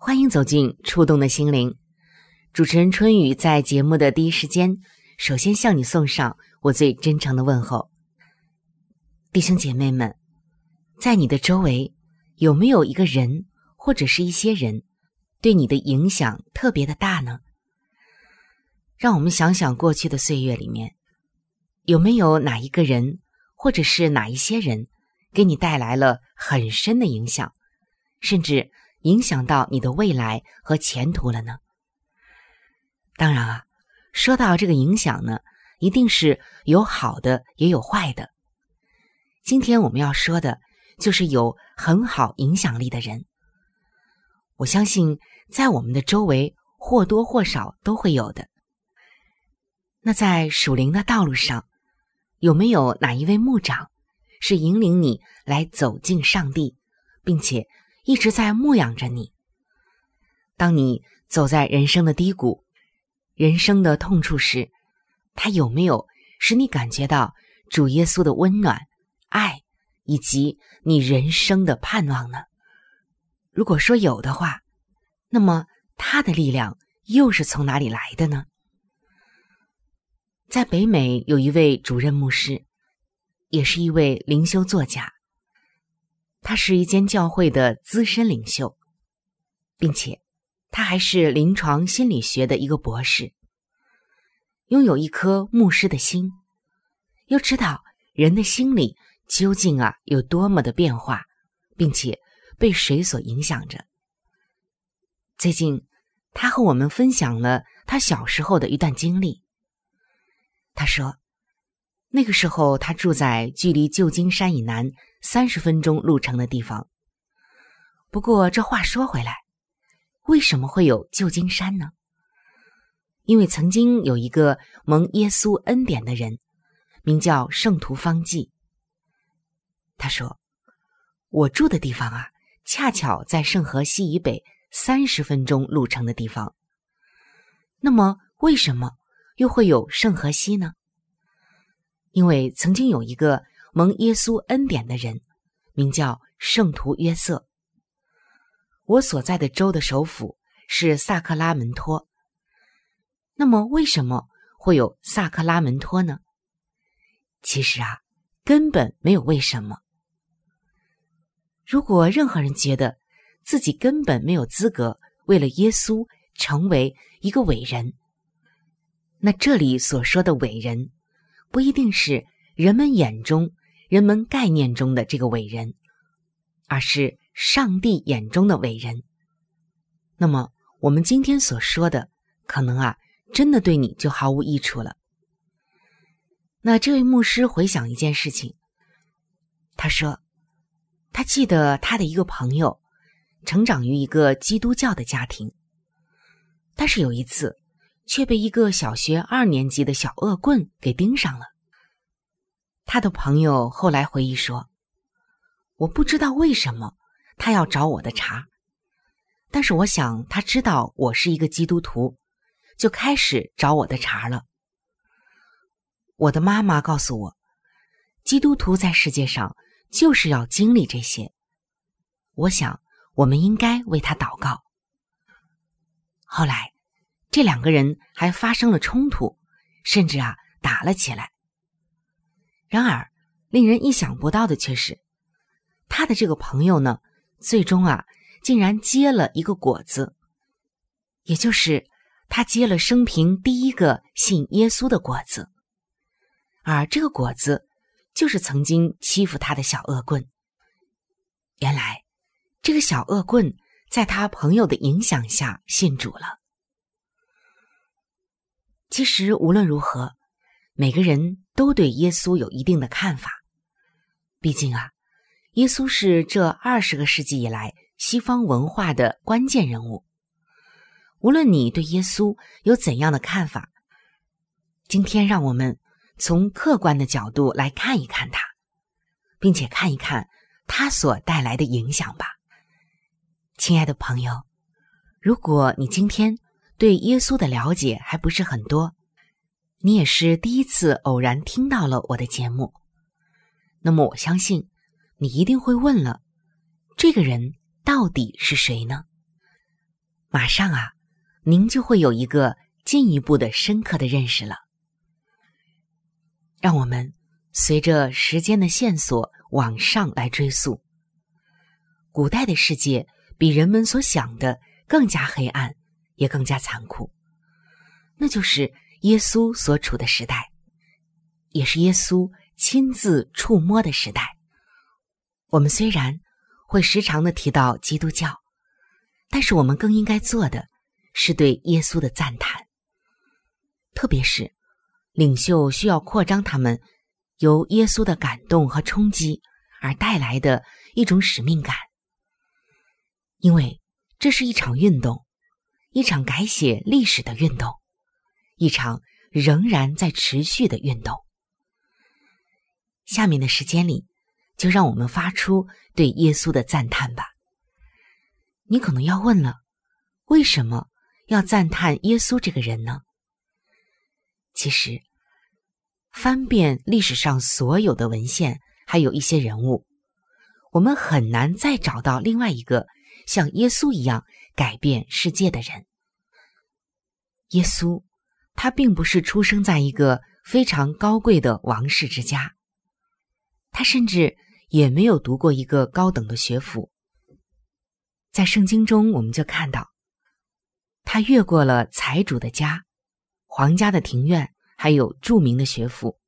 欢迎走进触动的心灵，主持人春雨在节目的第一时间，首先向你送上我最真诚的问候。弟兄姐妹们，在你的周围有没有一个人或者是一些人，对你的影响特别的大呢？让我们想想过去的岁月里面，有没有哪一个人或者是哪一些人，给你带来了很深的影响，甚至。影响到你的未来和前途了呢？当然啊，说到这个影响呢，一定是有好的也有坏的。今天我们要说的，就是有很好影响力的人。我相信在我们的周围或多或少都会有的。那在属灵的道路上，有没有哪一位牧长是引领你来走进上帝，并且？一直在牧养着你。当你走在人生的低谷、人生的痛处时，他有没有使你感觉到主耶稣的温暖、爱以及你人生的盼望呢？如果说有的话，那么他的力量又是从哪里来的呢？在北美有一位主任牧师，也是一位灵修作家。他是一间教会的资深领袖，并且他还是临床心理学的一个博士，拥有一颗牧师的心，又知道人的心理究竟啊有多么的变化，并且被谁所影响着。最近，他和我们分享了他小时候的一段经历。他说。那个时候，他住在距离旧金山以南三十分钟路程的地方。不过，这话说回来，为什么会有旧金山呢？因为曾经有一个蒙耶稣恩典的人，名叫圣徒方济。他说：“我住的地方啊，恰巧在圣河西以北三十分钟路程的地方。那么，为什么又会有圣河西呢？”因为曾经有一个蒙耶稣恩典的人，名叫圣徒约瑟。我所在的州的首府是萨克拉门托。那么，为什么会有萨克拉门托呢？其实啊，根本没有为什么。如果任何人觉得自己根本没有资格为了耶稣成为一个伟人，那这里所说的伟人。不一定是人们眼中、人们概念中的这个伟人，而是上帝眼中的伟人。那么，我们今天所说的，可能啊，真的对你就毫无益处了。那这位牧师回想一件事情，他说，他记得他的一个朋友，成长于一个基督教的家庭，但是有一次。却被一个小学二年级的小恶棍给盯上了。他的朋友后来回忆说：“我不知道为什么他要找我的茬，但是我想他知道我是一个基督徒，就开始找我的茬了。我的妈妈告诉我，基督徒在世界上就是要经历这些。我想我们应该为他祷告。后来，这两个人还发生了冲突，甚至啊打了起来。然而，令人意想不到的却是，他的这个朋友呢，最终啊竟然结了一个果子，也就是他结了生平第一个信耶稣的果子，而这个果子就是曾经欺负他的小恶棍。原来，这个小恶棍。在他朋友的影响下信主了。其实无论如何，每个人都对耶稣有一定的看法。毕竟啊，耶稣是这二十个世纪以来西方文化的关键人物。无论你对耶稣有怎样的看法，今天让我们从客观的角度来看一看他，并且看一看他所带来的影响吧。亲爱的朋友，如果你今天对耶稣的了解还不是很多，你也是第一次偶然听到了我的节目，那么我相信你一定会问了：这个人到底是谁呢？马上啊，您就会有一个进一步的深刻的认识了。让我们随着时间的线索往上来追溯，古代的世界。比人们所想的更加黑暗，也更加残酷。那就是耶稣所处的时代，也是耶稣亲自触摸的时代。我们虽然会时常的提到基督教，但是我们更应该做的是对耶稣的赞叹。特别是领袖需要扩张他们由耶稣的感动和冲击而带来的一种使命感。因为这是一场运动，一场改写历史的运动，一场仍然在持续的运动。下面的时间里，就让我们发出对耶稣的赞叹吧。你可能要问了，为什么要赞叹耶稣这个人呢？其实，翻遍历史上所有的文献，还有一些人物，我们很难再找到另外一个。像耶稣一样改变世界的人，耶稣，他并不是出生在一个非常高贵的王室之家，他甚至也没有读过一个高等的学府。在圣经中，我们就看到，他越过了财主的家、皇家的庭院，还有著名的学府，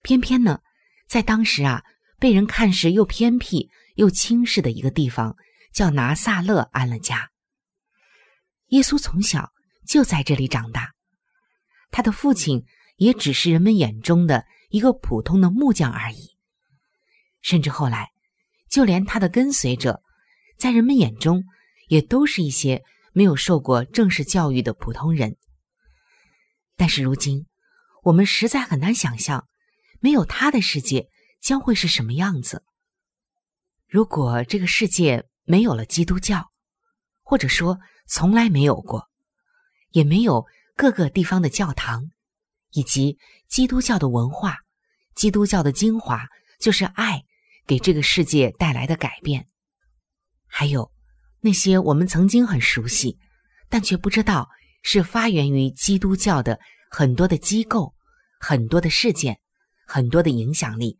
偏偏呢，在当时啊，被人看是又偏僻又轻视的一个地方。叫拿撒勒安了家。耶稣从小就在这里长大，他的父亲也只是人们眼中的一个普通的木匠而已。甚至后来，就连他的跟随者，在人们眼中也都是一些没有受过正式教育的普通人。但是如今，我们实在很难想象，没有他的世界将会是什么样子。如果这个世界，没有了基督教，或者说从来没有过，也没有各个地方的教堂，以及基督教的文化。基督教的精华就是爱，给这个世界带来的改变。还有那些我们曾经很熟悉，但却不知道是发源于基督教的很多的机构、很多的事件、很多的影响力。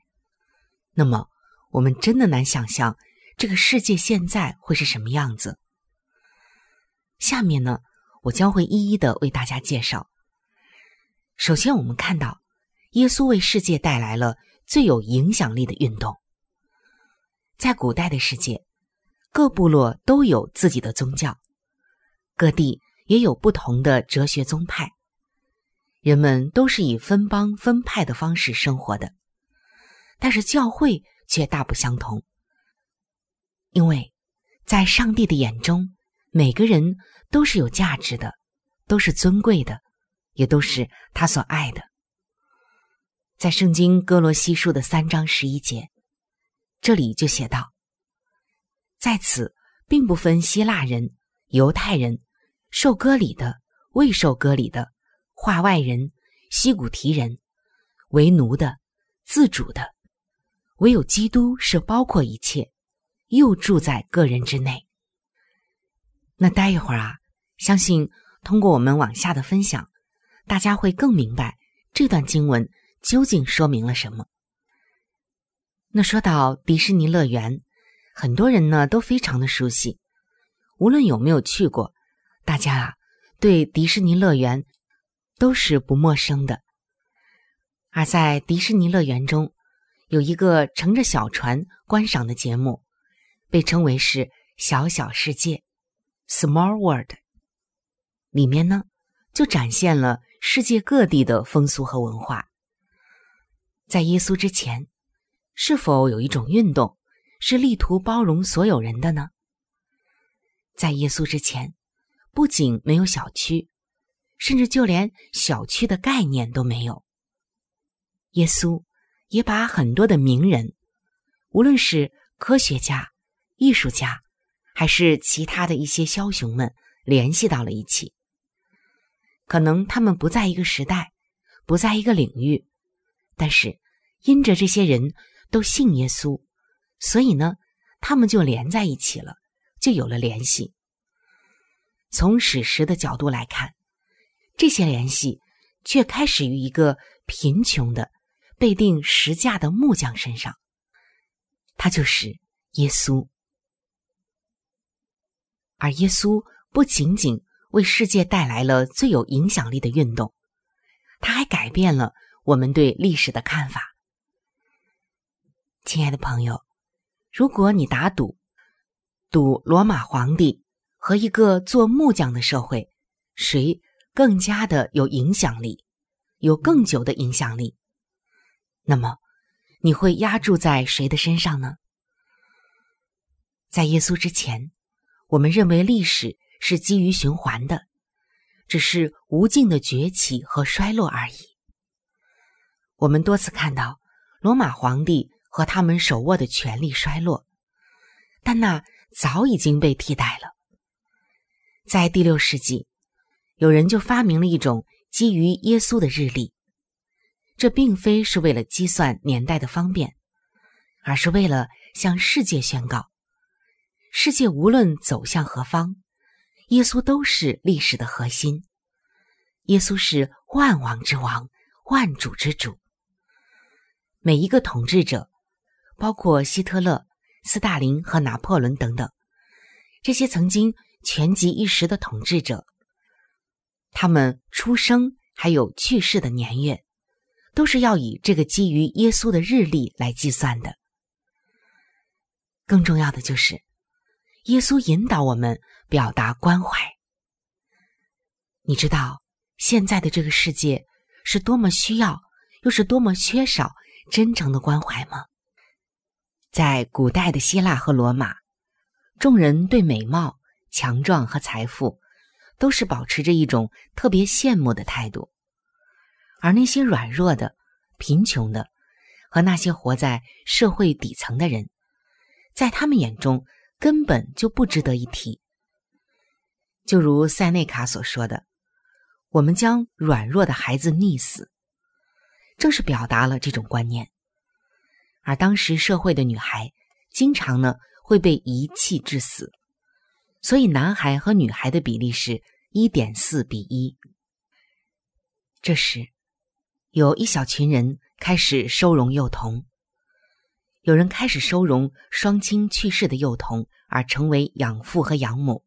那么，我们真的难想象。这个世界现在会是什么样子？下面呢，我将会一一的为大家介绍。首先，我们看到耶稣为世界带来了最有影响力的运动。在古代的世界，各部落都有自己的宗教，各地也有不同的哲学宗派，人们都是以分帮分派的方式生活的，但是教会却大不相同。因为，在上帝的眼中，每个人都是有价值的，都是尊贵的，也都是他所爱的。在圣经哥罗西书的三章十一节，这里就写道：“在此并不分希腊人、犹太人、受割礼的、未受割礼的、化外人、西古提人、为奴的、自主的，唯有基督是包括一切，又住在个人之内。那待一会儿啊，相信通过我们往下的分享，大家会更明白这段经文究竟说明了什么。那说到迪士尼乐园。很多人呢都非常的熟悉，无论有没有去过，大家啊对迪士尼乐园都是不陌生的。而在迪士尼乐园中，有一个乘着小船观赏的节目，被称为是《小小世界》（Small World）。里面呢就展现了世界各地的风俗和文化。在耶稣之前，是否有一种运动？是力图包容所有人的呢？在耶稣之前，不仅没有小区，甚至就连小区的概念都没有。耶稣也把很多的名人，无论是科学家、艺术家，还是其他的一些枭雄们，联系到了一起。可能他们不在一个时代，不在一个领域，但是因着这些人都信耶稣。所以呢，他们就连在一起了，就有了联系。从史实的角度来看，这些联系却开始于一个贫穷的、被钉十架的木匠身上，他就是耶稣。而耶稣不仅仅为世界带来了最有影响力的运动，他还改变了我们对历史的看法。亲爱的朋友。如果你打赌，赌罗马皇帝和一个做木匠的社会，谁更加的有影响力，有更久的影响力，那么你会压注在谁的身上呢？在耶稣之前，我们认为历史是基于循环的，只是无尽的崛起和衰落而已。我们多次看到罗马皇帝。和他们手握的权力衰落，但那早已经被替代了。在第六世纪，有人就发明了一种基于耶稣的日历。这并非是为了计算年代的方便，而是为了向世界宣告：世界无论走向何方，耶稣都是历史的核心。耶稣是万王之王，万主之主。每一个统治者。包括希特勒、斯大林和拿破仑等等，这些曾经权极一时的统治者，他们出生还有去世的年月，都是要以这个基于耶稣的日历来计算的。更重要的就是，耶稣引导我们表达关怀。你知道现在的这个世界是多么需要，又是多么缺少真诚的关怀吗？在古代的希腊和罗马，众人对美貌、强壮和财富，都是保持着一种特别羡慕的态度；而那些软弱的、贫穷的，和那些活在社会底层的人，在他们眼中根本就不值得一提。就如塞内卡所说的：“我们将软弱的孩子溺死。”正是表达了这种观念。而当时社会的女孩，经常呢会被遗弃致死，所以男孩和女孩的比例是一点四比一。这时，有一小群人开始收容幼童，有人开始收容双亲去世的幼童，而成为养父和养母。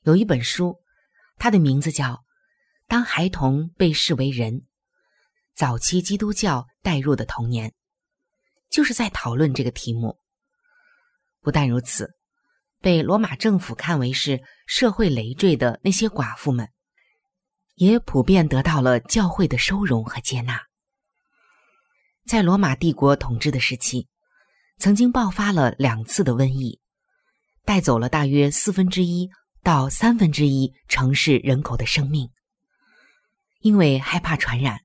有一本书，它的名字叫《当孩童被视为人》，早期基督教带入的童年。就是在讨论这个题目。不但如此，被罗马政府看为是社会累赘的那些寡妇们，也普遍得到了教会的收容和接纳。在罗马帝国统治的时期，曾经爆发了两次的瘟疫，带走了大约四分之一到三分之一城市人口的生命。因为害怕传染，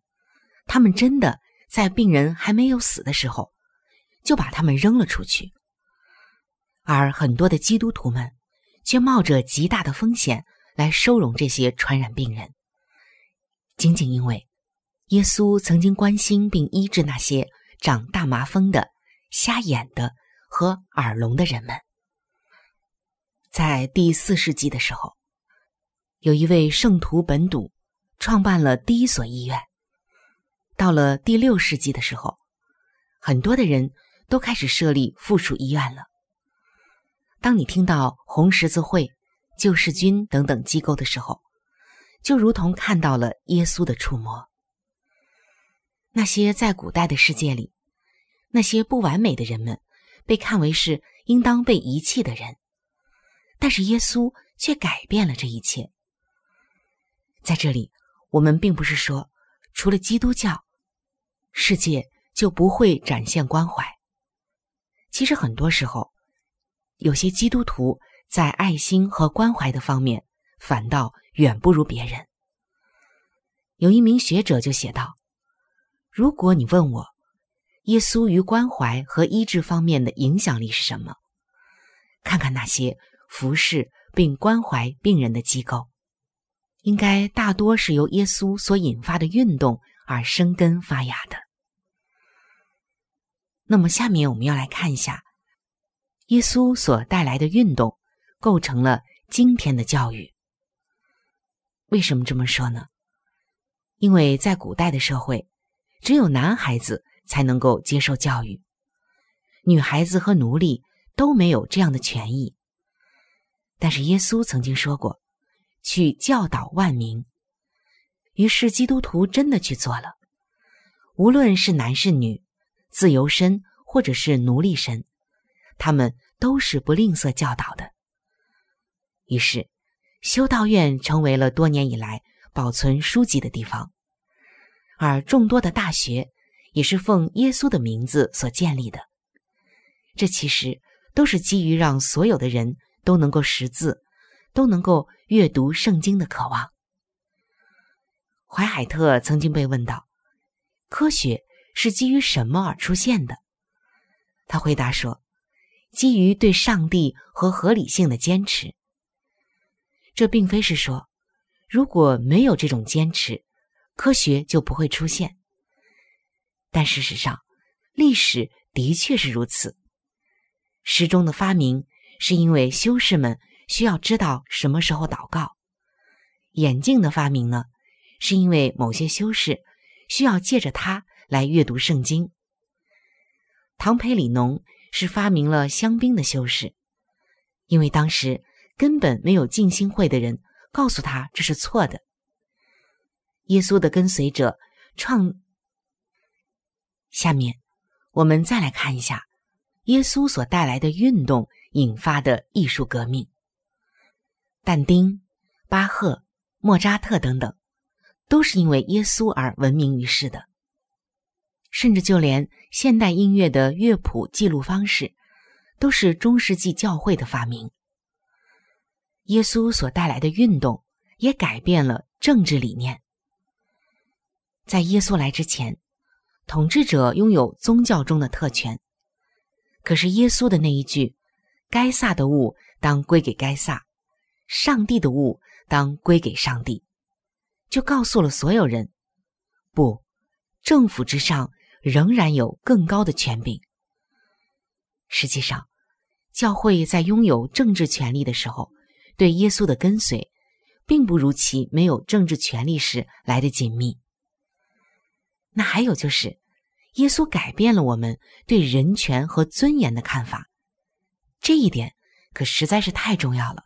他们真的在病人还没有死的时候。就把他们扔了出去，而很多的基督徒们却冒着极大的风险来收容这些传染病人，仅仅因为耶稣曾经关心并医治那些长大麻风的、瞎眼的和耳聋的人们。在第四世纪的时候，有一位圣徒本笃创办了第一所医院。到了第六世纪的时候，很多的人都开始设立附属医院了。当你听到红十字会、救世军等等机构的时候，就如同看到了耶稣的触摸。那些在古代的世界里，那些不完美的人们，被看为是应当被遗弃的人，但是耶稣却改变了这一切。在这里，我们并不是说，除了基督教。世界就不会展现关怀。其实很多时候，有些基督徒在爱心和关怀的方面反倒远不如别人。有一名学者就写道：“如果你问我，耶稣于关怀和医治方面的影响力是什么？看看那些服侍并关怀病人的机构，应该大多是由耶稣所引发的运动。”而生根发芽的。那么，下面我们要来看一下，耶稣所带来的运动构成了今天的教育。为什么这么说呢？因为在古代的社会，只有男孩子才能够接受教育，女孩子和奴隶都没有这样的权益。但是耶稣曾经说过：“去教导万民。”于是，基督徒真的去做了。无论是男是女，自由身或者是奴隶身，他们都是不吝啬教导的。于是，修道院成为了多年以来保存书籍的地方，而众多的大学也是奉耶稣的名字所建立的。这其实都是基于让所有的人都能够识字，都能够阅读圣经的渴望。怀海特曾经被问到：“科学是基于什么而出现的？”他回答说：“基于对上帝和合理性的坚持。”这并非是说，如果没有这种坚持，科学就不会出现。但事实上，历史的确是如此。时钟的发明是因为修士们需要知道什么时候祷告；眼镜的发明呢？是因为某些修士需要借着它来阅读圣经。唐培里农是发明了香槟的修士，因为当时根本没有静心会的人告诉他这是错的。耶稣的跟随者创。下面我们再来看一下耶稣所带来的运动引发的艺术革命。但丁、巴赫、莫扎特等等。都是因为耶稣而闻名于世的，甚至就连现代音乐的乐谱记录方式，都是中世纪教会的发明。耶稣所带来的运动也改变了政治理念。在耶稣来之前，统治者拥有宗教中的特权，可是耶稣的那一句“该撒的物当归给该撒，上帝的物当归给上帝”。就告诉了所有人，不，政府之上仍然有更高的权柄。实际上，教会在拥有政治权力的时候，对耶稣的跟随，并不如其没有政治权力时来的紧密。那还有就是，耶稣改变了我们对人权和尊严的看法，这一点可实在是太重要了。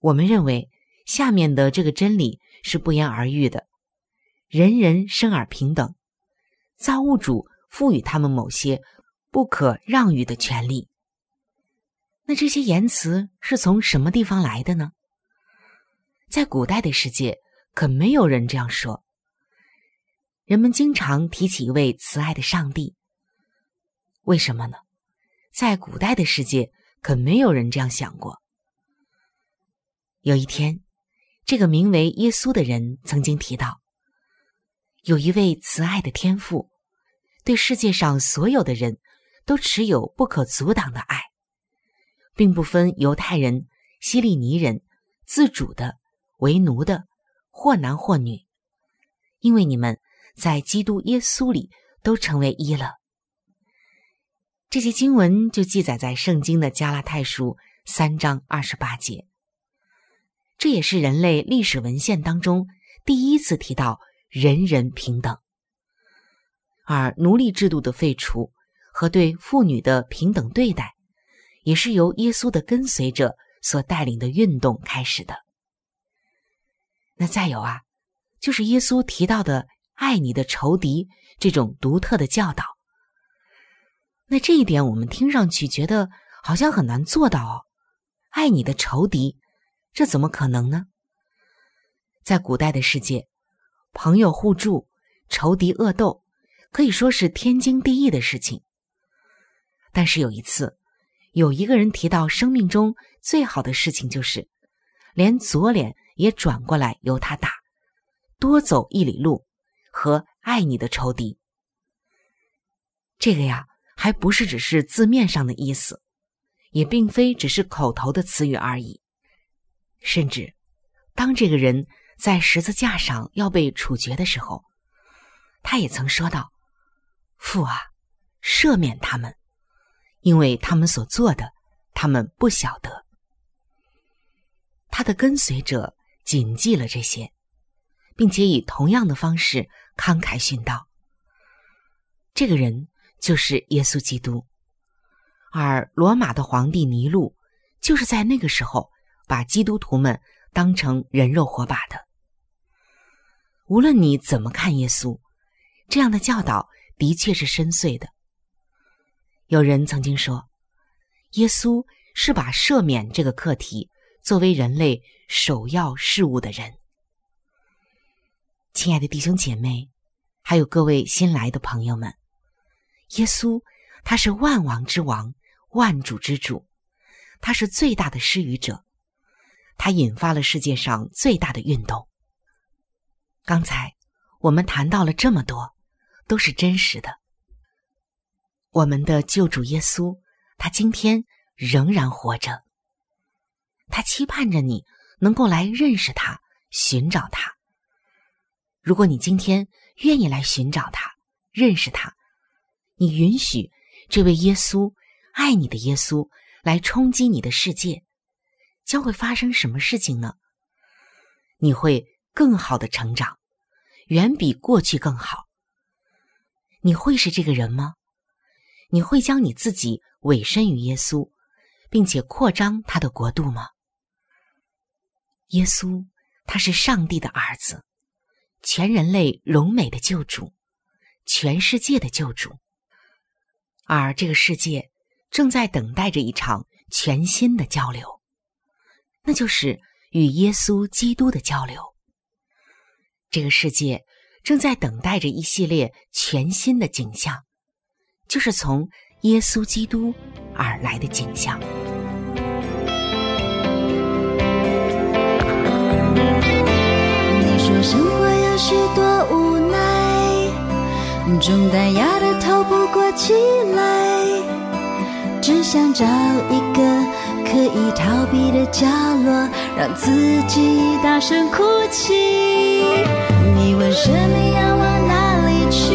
我们认为。下面的这个真理是不言而喻的：人人生而平等，造物主赋予他们某些不可让与的权利。那这些言辞是从什么地方来的呢？在古代的世界，可没有人这样说。人们经常提起一位慈爱的上帝，为什么呢？在古代的世界，可没有人这样想过。有一天。这个名为耶稣的人曾经提到，有一位慈爱的天父，对世界上所有的人都持有不可阻挡的爱。并不分犹太人、希利尼人、自主的、为奴的，或男或女，因为你们在基督耶稣里都成为一了。这些经文就记载在圣经的加拉太书三章二十八节。这也是人类历史文献当中第一次提到人人平等，而奴隶制度的废除和对妇女的平等对待，也是由耶稣的跟随者所带领的运动开始的。那再有啊，就是耶稣提到的“爱你的仇敌”这种独特的教导。那这一点我们听上去觉得好像很难做到哦，爱你的仇敌。这怎么可能呢？在古代的世界，朋友互助、仇敌恶斗，可以说是天经地义的事情。但是有一次，有一个人提到，生命中最好的事情就是，连左脸也转过来由他打，多走一里路，和爱你的仇敌。这个呀，还不是只是字面上的意思，也并非只是口头的词语而已。甚至，当这个人在十字架上要被处决的时候，他也曾说道：“父啊，赦免他们，因为他们所做的，他们不晓得。”他的跟随者谨记了这些，并且以同样的方式慷慨殉道。这个人就是耶稣基督，而罗马的皇帝尼禄就是在那个时候。把基督徒们当成人肉火把的，无论你怎么看耶稣，这样的教导的确是深邃的。有人曾经说，耶稣是把赦免这个课题作为人类首要事务的人。亲爱的弟兄姐妹，还有各位新来的朋友们，耶稣他是万王之王，万主之主，他是最大的施予者。他引发了世界上最大的运动。刚才我们谈到了这么多，都是真实的。我们的救主耶稣，他今天仍然活着。他期盼着你能够来认识他，寻找他。如果你今天愿意来寻找他，认识他，你允许这位耶稣，爱你的耶稣来冲击你的世界。将会发生什么事情呢？你会更好的成长，远比过去更好。你会是这个人吗？你会将你自己委身于耶稣，并且扩张他的国度吗？耶稣，他是上帝的儿子，全人类荣美的救主，全世界的救主。而这个世界正在等待着一场全新的交流。那就是与耶稣基督的交流。这个世界正在等待着一系列全新的景象，就是从耶稣基督而来的景象。你说生活许多无奈，重担压得透不过气来，只想找一个。可以逃避的角落，让自己大声哭泣。你问生命要往哪里去？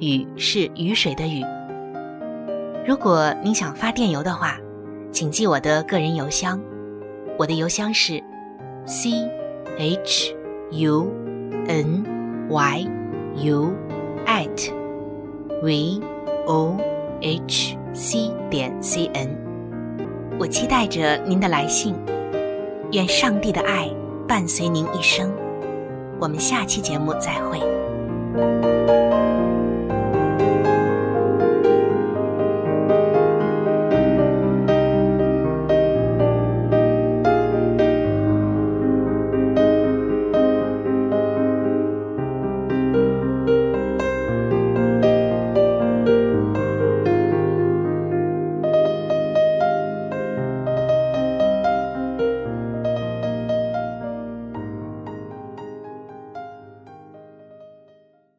雨是雨水的雨。如果您想发电邮的话，请记我的个人邮箱，我的邮箱是 c h u n y u at v o h c 点 c n。我期待着您的来信，愿上帝的爱伴随您一生。我们下期节目再会。